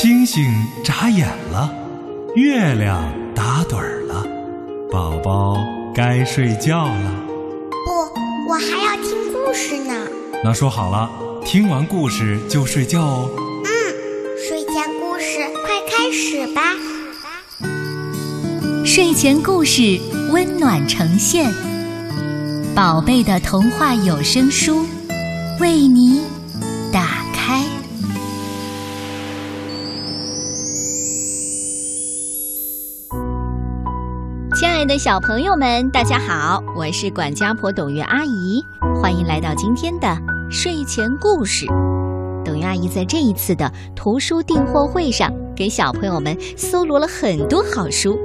星星眨眼了，月亮打盹儿了，宝宝该睡觉了。不，我还要听故事呢。那说好了，听完故事就睡觉哦。嗯，睡前故事快开始吧。睡前故事温暖呈现，宝贝的童话有声书为你小朋友们，大家好，我是管家婆董月阿姨，欢迎来到今天的睡前故事。董月阿姨在这一次的图书订货会上，给小朋友们搜罗了很多好书。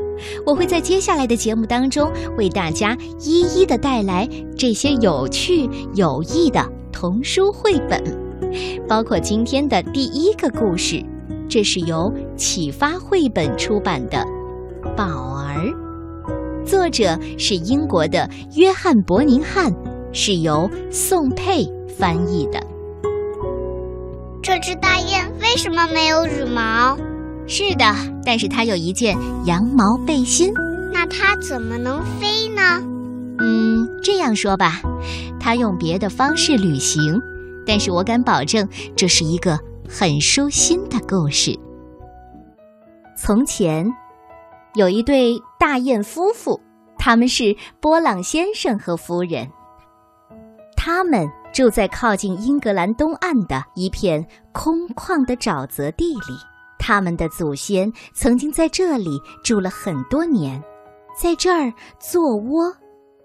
我会在接下来的节目当中为大家一一的带来这些有趣有益的童书绘本，包括今天的第一个故事，这是由启发绘本出版的《宝儿》。作者是英国的约翰·伯宁汉，是由宋佩翻译的。这只大雁为什么没有羽毛？是的，但是它有一件羊毛背心。那它怎么能飞呢？嗯，这样说吧，它用别的方式旅行，但是我敢保证，这是一个很舒心的故事。从前。有一对大雁夫妇，他们是波朗先生和夫人。他们住在靠近英格兰东岸的一片空旷的沼泽地里。他们的祖先曾经在这里住了很多年，在这儿做窝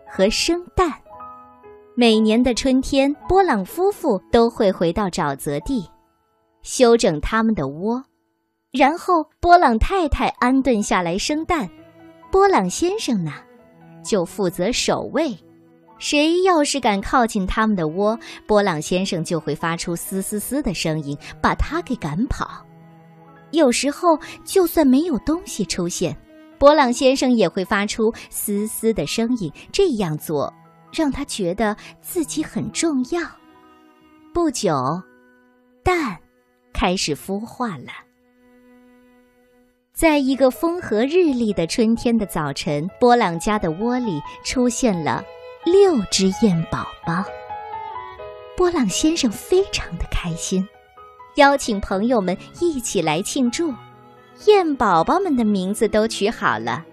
和生蛋。每年的春天，波朗夫妇都会回到沼泽地，修整他们的窝。然后，波朗太太安顿下来生蛋，波朗先生呢，就负责守卫。谁要是敢靠近他们的窝，波朗先生就会发出嘶嘶嘶的声音，把他给赶跑。有时候，就算没有东西出现，波朗先生也会发出嘶嘶的声音。这样做，让他觉得自己很重要。不久，蛋开始孵化了。在一个风和日丽的春天的早晨，波朗家的窝里出现了六只燕宝宝。波朗先生非常的开心，邀请朋友们一起来庆祝。燕宝宝们的名字都取好了，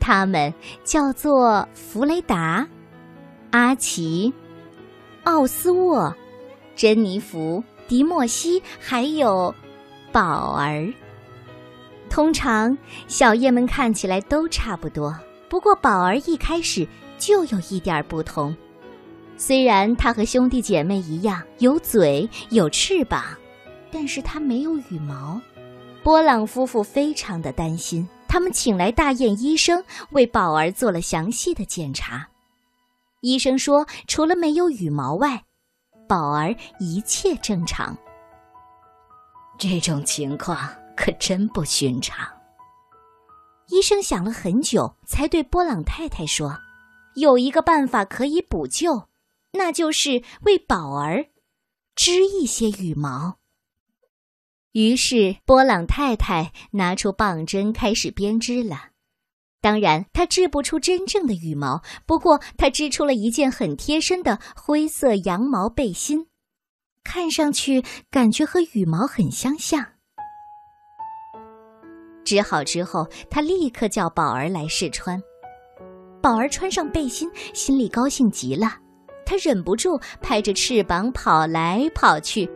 他们叫做弗雷达、阿奇、奥斯沃、珍妮弗、迪莫西，还有宝儿。通常，小雁们看起来都差不多。不过，宝儿一开始就有一点不同。虽然它和兄弟姐妹一样有嘴有翅膀，但是它没有羽毛。波朗夫妇非常的担心，他们请来大雁医生为宝儿做了详细的检查。医生说，除了没有羽毛外，宝儿一切正常。这种情况。可真不寻常。医生想了很久，才对波朗太太说：“有一个办法可以补救，那就是为宝儿织一些羽毛。”于是波朗太太拿出棒针，开始编织了。当然，她织不出真正的羽毛，不过她织出了一件很贴身的灰色羊毛背心，看上去感觉和羽毛很相像。织好之后，他立刻叫宝儿来试穿。宝儿穿上背心，心里高兴极了，他忍不住拍着翅膀跑来跑去。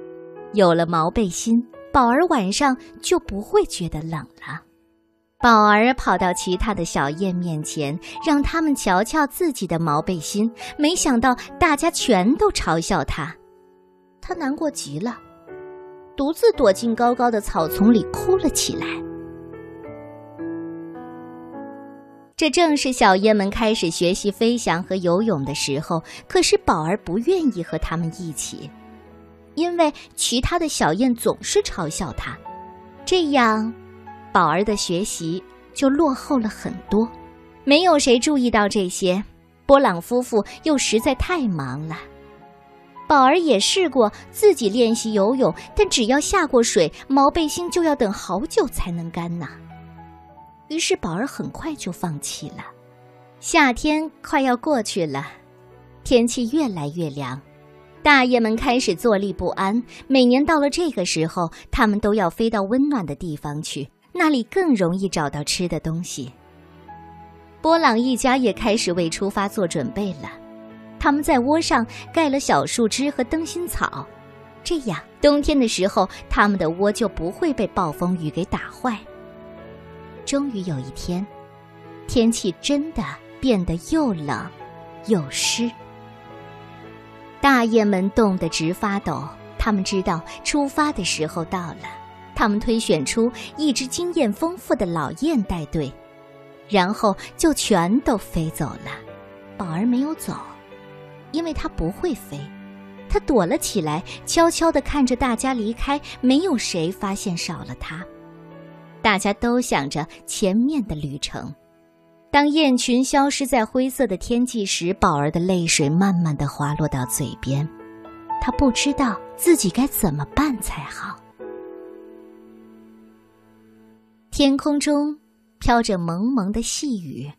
有了毛背心，宝儿晚上就不会觉得冷了。宝儿跑到其他的小雁面前，让他们瞧瞧自己的毛背心。没想到大家全都嘲笑他，他难过极了，独自躲进高高的草丛里哭了起来。这正是小雁们开始学习飞翔和游泳的时候。可是宝儿不愿意和他们一起，因为其他的小雁总是嘲笑他，这样，宝儿的学习就落后了很多。没有谁注意到这些，波朗夫妇又实在太忙了。宝儿也试过自己练习游泳，但只要下过水，毛背心就要等好久才能干呢。于是宝儿很快就放弃了。夏天快要过去了，天气越来越凉，大雁们开始坐立不安。每年到了这个时候，它们都要飞到温暖的地方去，那里更容易找到吃的东西。波朗一家也开始为出发做准备了。他们在窝上盖了小树枝和灯芯草，这样冬天的时候，他们的窝就不会被暴风雨给打坏。终于有一天，天气真的变得又冷又湿，大雁们冻得直发抖。他们知道出发的时候到了，他们推选出一只经验丰富的老雁带队，然后就全都飞走了。宝儿没有走。因为它不会飞，它躲了起来，悄悄地看着大家离开。没有谁发现少了它，大家都想着前面的旅程。当雁群消失在灰色的天际时，宝儿的泪水慢慢的滑落到嘴边，他不知道自己该怎么办才好。天空中飘着蒙蒙的细雨，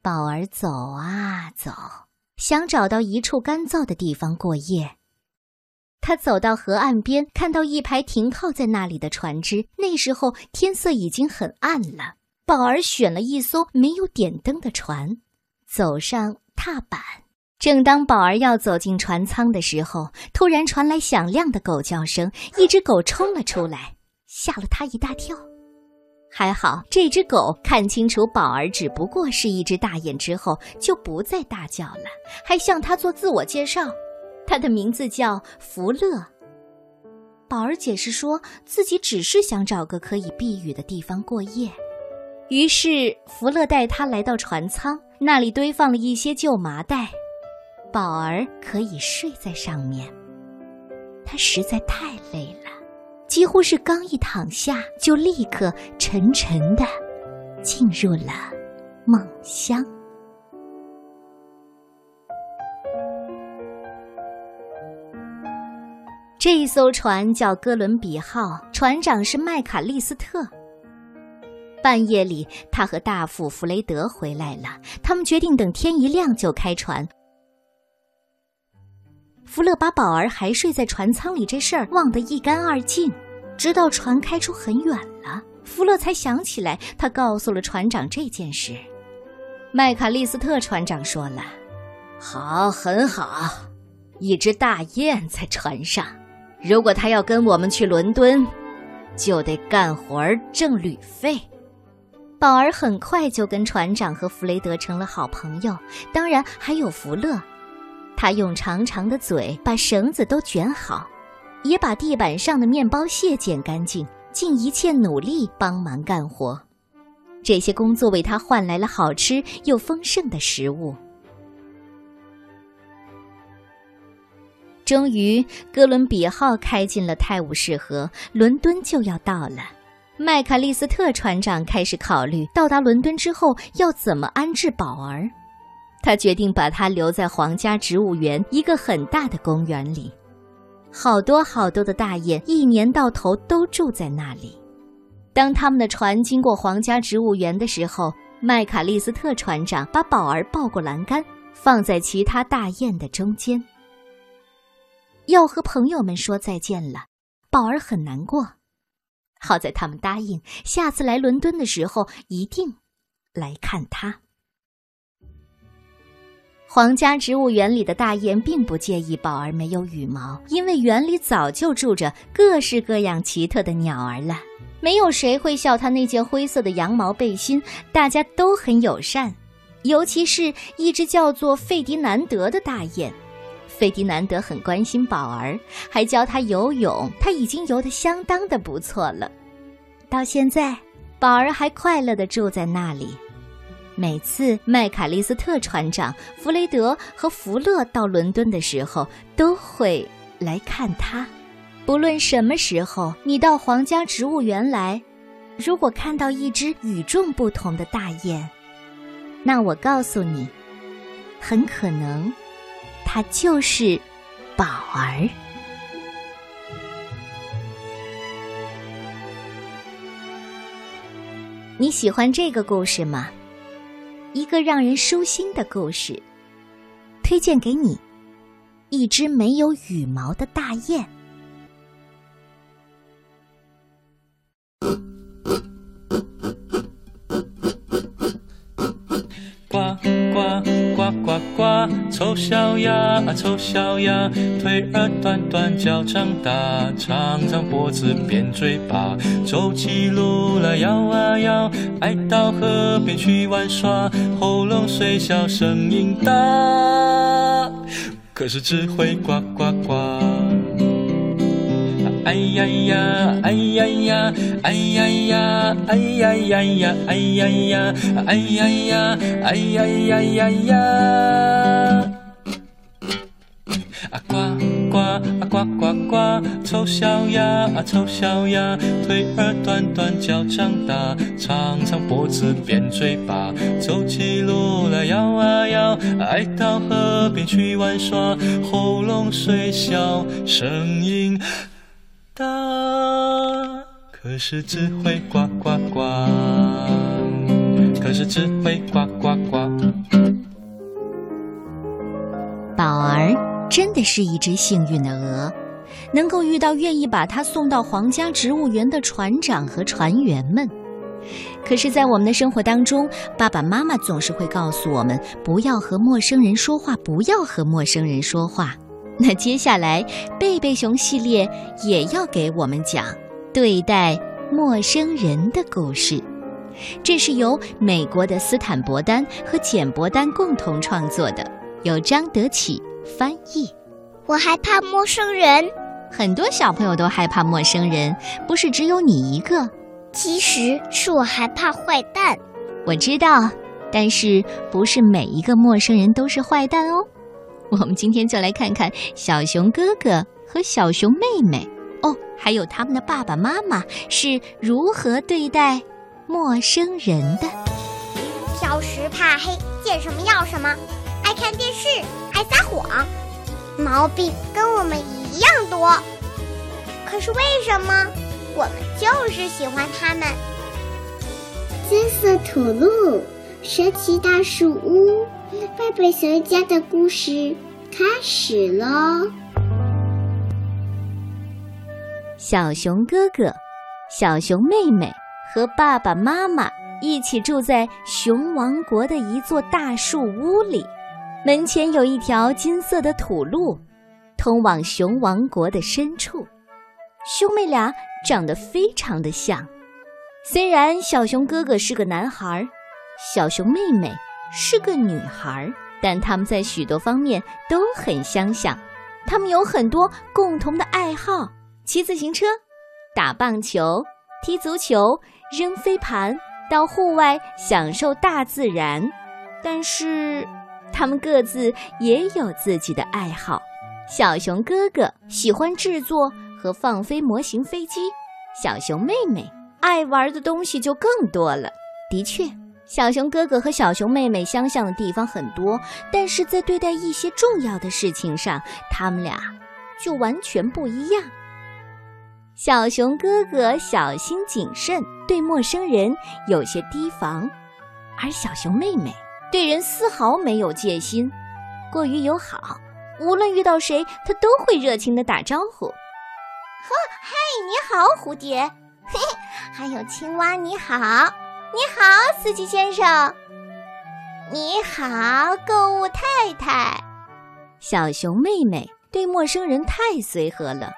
宝儿走啊走。想找到一处干燥的地方过夜。他走到河岸边，看到一排停靠在那里的船只。那时候天色已经很暗了。宝儿选了一艘没有点灯的船，走上踏板。正当宝儿要走进船舱的时候，突然传来响亮的狗叫声，一只狗冲了出来，吓了他一大跳。还好，这只狗看清楚宝儿只不过是一只大雁之后，就不再大叫了，还向他做自我介绍。他的名字叫福乐。宝儿解释说自己只是想找个可以避雨的地方过夜。于是福乐带他来到船舱，那里堆放了一些旧麻袋，宝儿可以睡在上面。他实在太累了。几乎是刚一躺下，就立刻沉沉的进入了梦乡。这一艘船叫哥伦比号，船长是麦卡利斯特。半夜里，他和大副弗雷德回来了，他们决定等天一亮就开船。福勒把宝儿还睡在船舱里这事儿忘得一干二净，直到船开出很远了，福勒才想起来，他告诉了船长这件事。麦卡利斯特船长说了：“好，很好，一只大雁在船上。如果他要跟我们去伦敦，就得干活挣旅费。”宝儿很快就跟船长和弗雷德成了好朋友，当然还有福乐。他用长长的嘴把绳子都卷好，也把地板上的面包屑捡干净，尽一切努力帮忙干活。这些工作为他换来了好吃又丰盛的食物。终于，哥伦比号开进了泰晤士河，伦敦就要到了。麦卡利斯特船长开始考虑，到达伦敦之后要怎么安置宝儿。他决定把它留在皇家植物园一个很大的公园里，好多好多的大雁一年到头都住在那里。当他们的船经过皇家植物园的时候，麦卡利斯特船长把宝儿抱过栏杆，放在其他大雁的中间。要和朋友们说再见了，宝儿很难过。好在他们答应，下次来伦敦的时候一定来看他。皇家植物园里的大雁并不介意宝儿没有羽毛，因为园里早就住着各式各样奇特的鸟儿了。没有谁会笑他那件灰色的羊毛背心，大家都很友善，尤其是一只叫做费迪南德的大雁。费迪南德很关心宝儿，还教他游泳，他已经游得相当的不错了。到现在，宝儿还快乐地住在那里。每次麦卡利斯特船长、弗雷德和福勒到伦敦的时候，都会来看他。不论什么时候你到皇家植物园来，如果看到一只与众不同的大雁，那我告诉你，很可能，它就是宝儿。你喜欢这个故事吗？一个让人舒心的故事，推荐给你。一只没有羽毛的大雁。丑小鸭啊，丑小鸭，腿儿短短，脚长大，长长脖子，扁嘴巴，走起路来摇啊摇，爱到河边去玩耍，喉咙虽小，声音大，可是只会呱呱呱。哎呀呀，哎呀呀，哎呀呀，哎呀呀呀，哎呀呀，哎呀呀，哎呀呀呀呀！丑小鸭啊丑小鸭，腿儿短短脚长大，长长脖子扁嘴巴，走起路来摇啊摇，爱到河边去玩耍，喉咙虽小，声音。大，可是只会呱呱呱，可是只会呱呱呱。宝儿真的是一只幸运的鹅，能够遇到愿意把他送到皇家植物园的船长和船员们。可是，在我们的生活当中，爸爸妈妈总是会告诉我们，不要和陌生人说话，不要和陌生人说话。那接下来，贝贝熊系列也要给我们讲对待陌生人的故事。这是由美国的斯坦伯丹和简伯丹共同创作的，由张德启翻译。我害怕陌生人，很多小朋友都害怕陌生人，不是只有你一个。其实是我害怕坏蛋。我知道，但是不是每一个陌生人都是坏蛋哦。我们今天就来看看小熊哥哥和小熊妹妹哦，还有他们的爸爸妈妈是如何对待陌生人的。挑食怕黑，见什么要什么，爱看电视，爱撒谎，毛病跟我们一样多。可是为什么我们就是喜欢他们？金色土路，神奇大树屋。贝贝熊家的故事开始喽！小熊哥哥、小熊妹妹和爸爸妈妈一起住在熊王国的一座大树屋里，门前有一条金色的土路，通往熊王国的深处。兄妹俩长得非常的像，虽然小熊哥哥是个男孩，小熊妹妹。是个女孩，但他们在许多方面都很相像。他们有很多共同的爱好：骑自行车、打棒球、踢足球、扔飞盘，到户外享受大自然。但是，他们各自也有自己的爱好。小熊哥哥喜欢制作和放飞模型飞机，小熊妹妹爱玩的东西就更多了。的确。小熊哥哥和小熊妹妹相像的地方很多，但是在对待一些重要的事情上，他们俩就完全不一样。小熊哥哥小心谨慎，对陌生人有些提防；而小熊妹妹对人丝毫没有戒心，过于友好，无论遇到谁，他都会热情的打招呼。呵，嘿，你好，蝴蝶，嘿嘿，还有青蛙，你好。你好，司机先生。你好，购物太太。小熊妹妹对陌生人太随和了，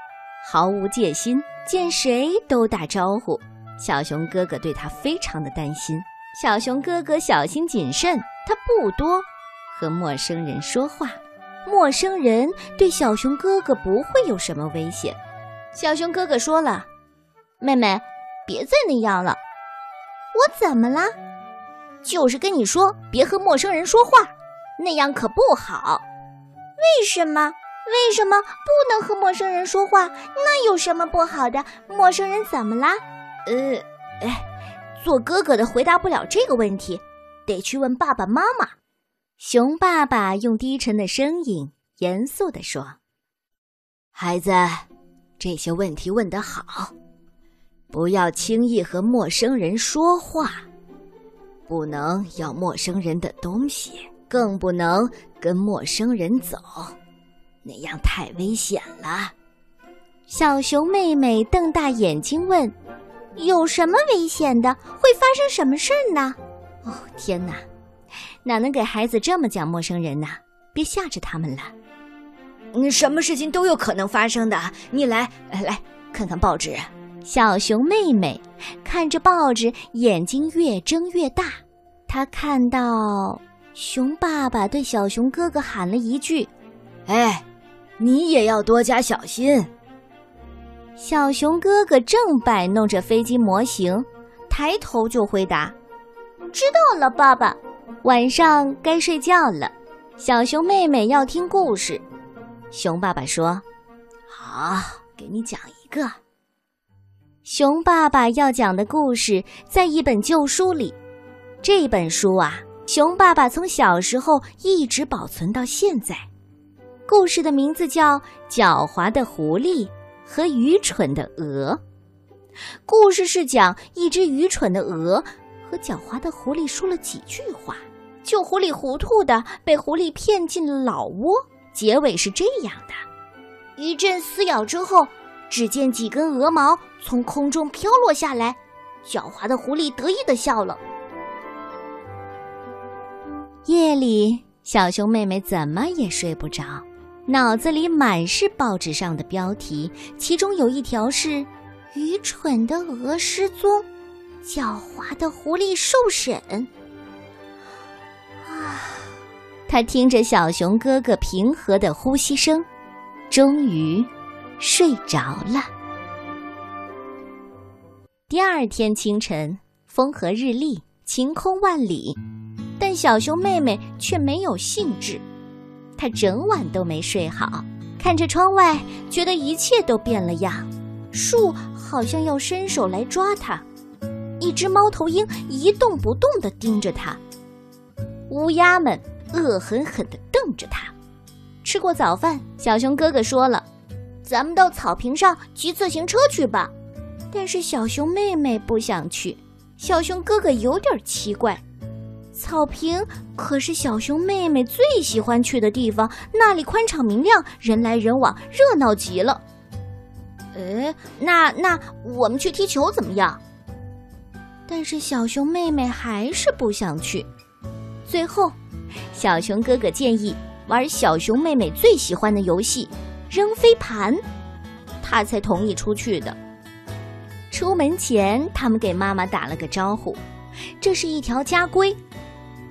毫无戒心，见谁都打招呼。小熊哥哥对她非常的担心。小熊哥哥小心谨慎，他不多和陌生人说话。陌生人对小熊哥哥不会有什么危险。小熊哥哥说了：“妹妹，别再那样了。”我怎么了？就是跟你说，别和陌生人说话，那样可不好。为什么？为什么不能和陌生人说话？那有什么不好的？陌生人怎么啦？呃，哎，做哥哥的回答不了这个问题，得去问爸爸妈妈。熊爸爸用低沉的声音严肃地说：“孩子，这些问题问得好。不要轻易和陌生人说话，不能要陌生人的东西，更不能跟陌生人走，那样太危险了。小熊妹妹瞪大眼睛问：“有什么危险的？会发生什么事儿呢？”哦，天哪！哪能给孩子这么讲陌生人呢？别吓着他们了。嗯，什么事情都有可能发生的。你来，来看看报纸。小熊妹妹看着报纸，眼睛越睁越大。她看到熊爸爸对小熊哥哥喊了一句：“哎，你也要多加小心。”小熊哥哥正摆弄着飞机模型，抬头就回答：“知道了，爸爸。”晚上该睡觉了，小熊妹妹要听故事。熊爸爸说：“好，给你讲一个。”熊爸爸要讲的故事在一本旧书里。这本书啊，熊爸爸从小时候一直保存到现在。故事的名字叫《狡猾的狐狸和愚蠢的鹅》。故事是讲一只愚蠢的鹅和狡猾的狐狸说了几句话，就糊里糊涂的被狐狸骗进了老窝。结尾是这样的：一阵撕咬之后。只见几根鹅毛从空中飘落下来，狡猾的狐狸得意的笑了。夜里，小熊妹妹怎么也睡不着，脑子里满是报纸上的标题，其中有一条是“愚蠢的鹅失踪，狡猾的狐狸受审”。啊，他听着小熊哥哥平和的呼吸声，终于。睡着了。第二天清晨，风和日丽，晴空万里，但小熊妹妹却没有兴致。她整晚都没睡好，看着窗外，觉得一切都变了样。树好像要伸手来抓她，一只猫头鹰一动不动地盯着他，乌鸦们恶狠狠地瞪着他。吃过早饭，小熊哥哥说了。咱们到草坪上骑自行车去吧，但是小熊妹妹不想去。小熊哥哥有点奇怪，草坪可是小熊妹妹最喜欢去的地方，那里宽敞明亮，人来人往，热闹极了。哎，那那我们去踢球怎么样？但是小熊妹妹还是不想去。最后，小熊哥哥建议玩小熊妹妹最喜欢的游戏。扔飞盘，他才同意出去的。出门前，他们给妈妈打了个招呼，这是一条家规，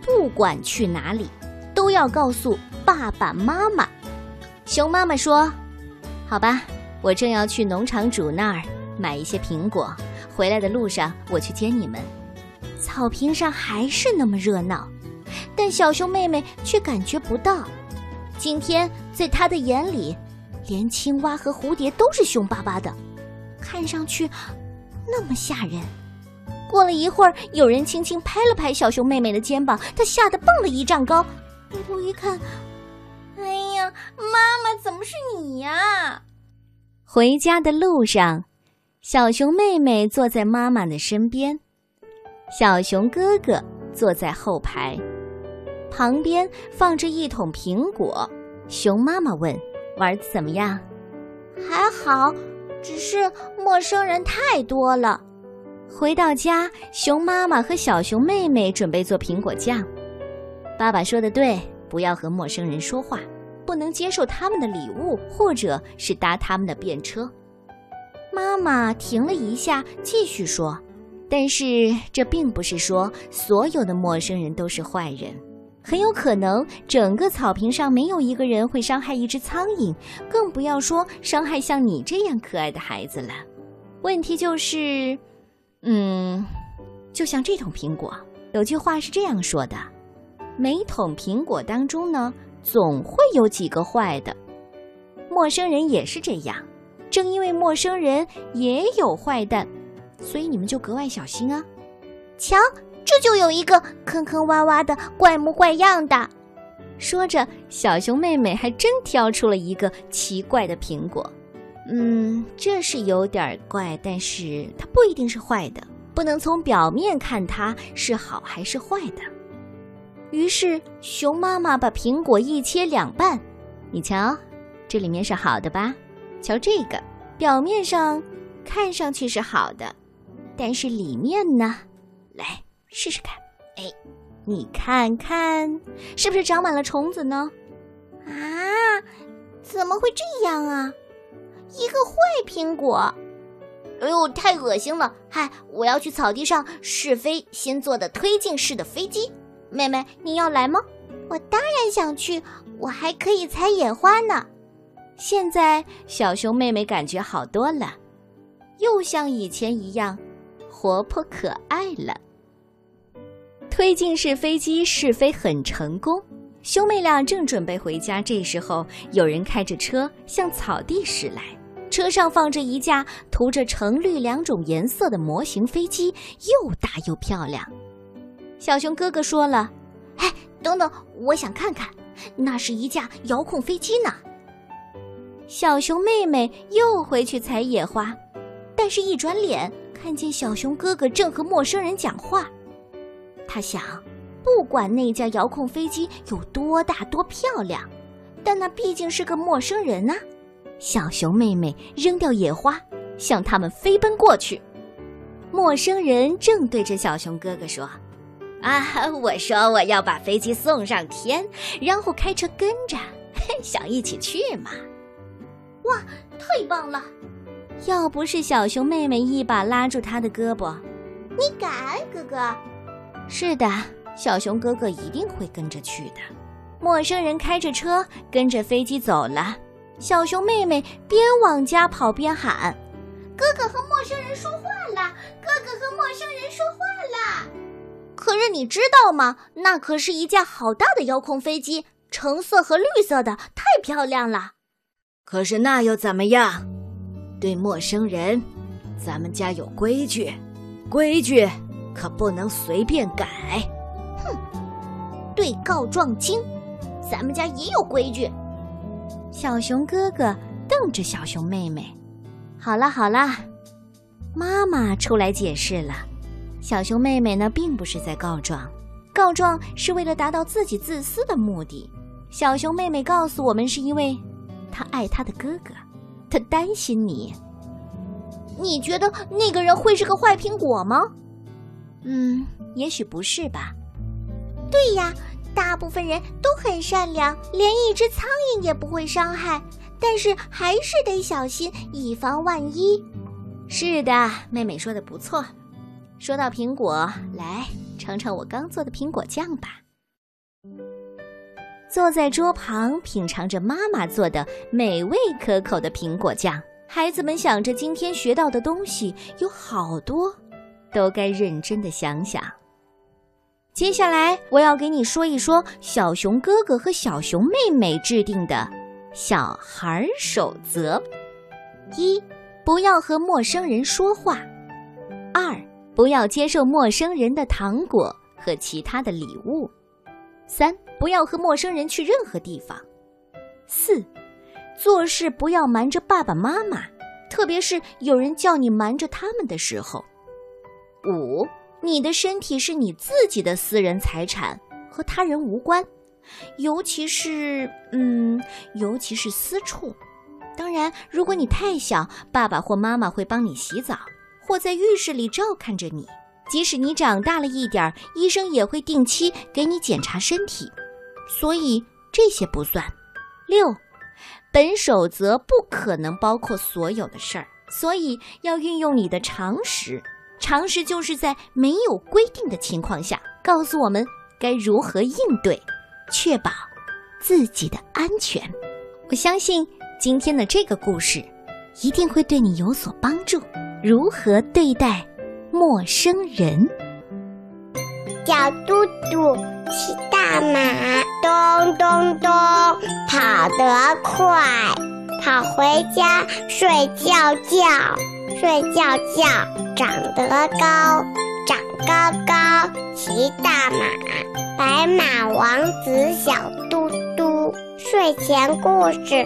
不管去哪里，都要告诉爸爸妈妈。熊妈妈说：“好吧，我正要去农场主那儿买一些苹果，回来的路上我去接你们。”草坪上还是那么热闹，但小熊妹妹却感觉不到。今天在她的眼里。连青蛙和蝴蝶都是凶巴巴的，看上去那么吓人。过了一会儿，有人轻轻拍了拍小熊妹妹的肩膀，她吓得蹦了一丈高。回头一看，哎呀，妈妈，怎么是你呀？回家的路上，小熊妹妹坐在妈妈的身边，小熊哥哥坐在后排，旁边放着一桶苹果。熊妈妈问。玩的怎么样？还好，只是陌生人太多了。回到家，熊妈妈和小熊妹妹准备做苹果酱。爸爸说的对，不要和陌生人说话，不能接受他们的礼物，或者是搭他们的便车。妈妈停了一下，继续说：“但是这并不是说所有的陌生人都是坏人。”很有可能，整个草坪上没有一个人会伤害一只苍蝇，更不要说伤害像你这样可爱的孩子了。问题就是，嗯，就像这桶苹果，有句话是这样说的：每桶苹果当中呢，总会有几个坏的。陌生人也是这样，正因为陌生人也有坏蛋，所以你们就格外小心啊。瞧。这就有一个坑坑洼洼的、怪模怪样的。说着，小熊妹妹还真挑出了一个奇怪的苹果。嗯，这是有点怪，但是它不一定是坏的，不能从表面看它是好还是坏的。于是，熊妈妈把苹果一切两半，你瞧，这里面是好的吧？瞧这个，表面上看上去是好的，但是里面呢？来试试看，哎，你看看，是不是长满了虫子呢？啊，怎么会这样啊？一个坏苹果，哎呦，太恶心了！嗨，我要去草地上试飞新做的推进式的飞机。妹妹，你要来吗？我当然想去，我还可以采野花呢。现在小熊妹妹感觉好多了，又像以前一样活泼可爱了。推进式飞机试飞很成功，兄妹俩正准备回家，这时候有人开着车向草地驶来。车上放着一架涂着橙绿两种颜色的模型飞机，又大又漂亮。小熊哥哥说了：“哎，等等，我想看看，那是一架遥控飞机呢。”小熊妹妹又回去采野花，但是一转脸看见小熊哥哥正和陌生人讲话，他想，不管那架遥控飞机有多大多漂亮，但那毕竟是个陌生人啊。小熊妹妹扔掉野花，向他们飞奔过去。陌生人正对着小熊哥哥说：“啊，我说我要把飞机送上天，然后开车跟着，想一起去嘛。”哇，太棒了！要不是小熊妹妹一把拉住他的胳膊，你敢，哥哥？是的，小熊哥哥一定会跟着去的。陌生人开着车跟着飞机走了。小熊妹妹边往家跑边喊：“哥哥和陌生人说话了！哥哥和陌生人说话了！”可是你知道吗？那可是一架好大的遥控飞机，橙色和绿色的，太漂亮了。可是那又怎么样？对陌生人，咱们家有规矩，规矩可不能随便改。哼，对告状精，咱们家也有规矩。小熊哥哥瞪着小熊妹妹：“好了好了，妈妈出来解释了。小熊妹妹呢，并不是在告状，告状是为了达到自己自私的目的。小熊妹妹告诉我们，是因为她爱他的哥哥，他担心你。你觉得那个人会是个坏苹果吗？嗯，也许不是吧。对呀。”大部分人都很善良，连一只苍蝇也不会伤害。但是还是得小心，以防万一。是的，妹妹说的不错。说到苹果，来尝尝我刚做的苹果酱吧。坐在桌旁品尝着妈妈做的美味可口的苹果酱，孩子们想着今天学到的东西有好多，都该认真的想想。接下来，我要给你说一说小熊哥哥和小熊妹妹制定的小孩守则：一、不要和陌生人说话；二、不要接受陌生人的糖果和其他的礼物；三、不要和陌生人去任何地方；四、做事不要瞒着爸爸妈妈，特别是有人叫你瞒着他们的时候；五。你的身体是你自己的私人财产，和他人无关，尤其是，嗯，尤其是私处。当然，如果你太小，爸爸或妈妈会帮你洗澡，或在浴室里照看着你。即使你长大了一点儿，医生也会定期给你检查身体，所以这些不算。六，本守则不可能包括所有的事儿，所以要运用你的常识。常识就是在没有规定的情况下，告诉我们该如何应对，确保自己的安全。我相信今天的这个故事一定会对你有所帮助。如何对待陌生人？小嘟嘟骑大马，咚咚咚，跑得快，跑回家睡觉觉，睡觉觉。长得高，长高高，骑大马，白马王子小嘟嘟。睡前故事。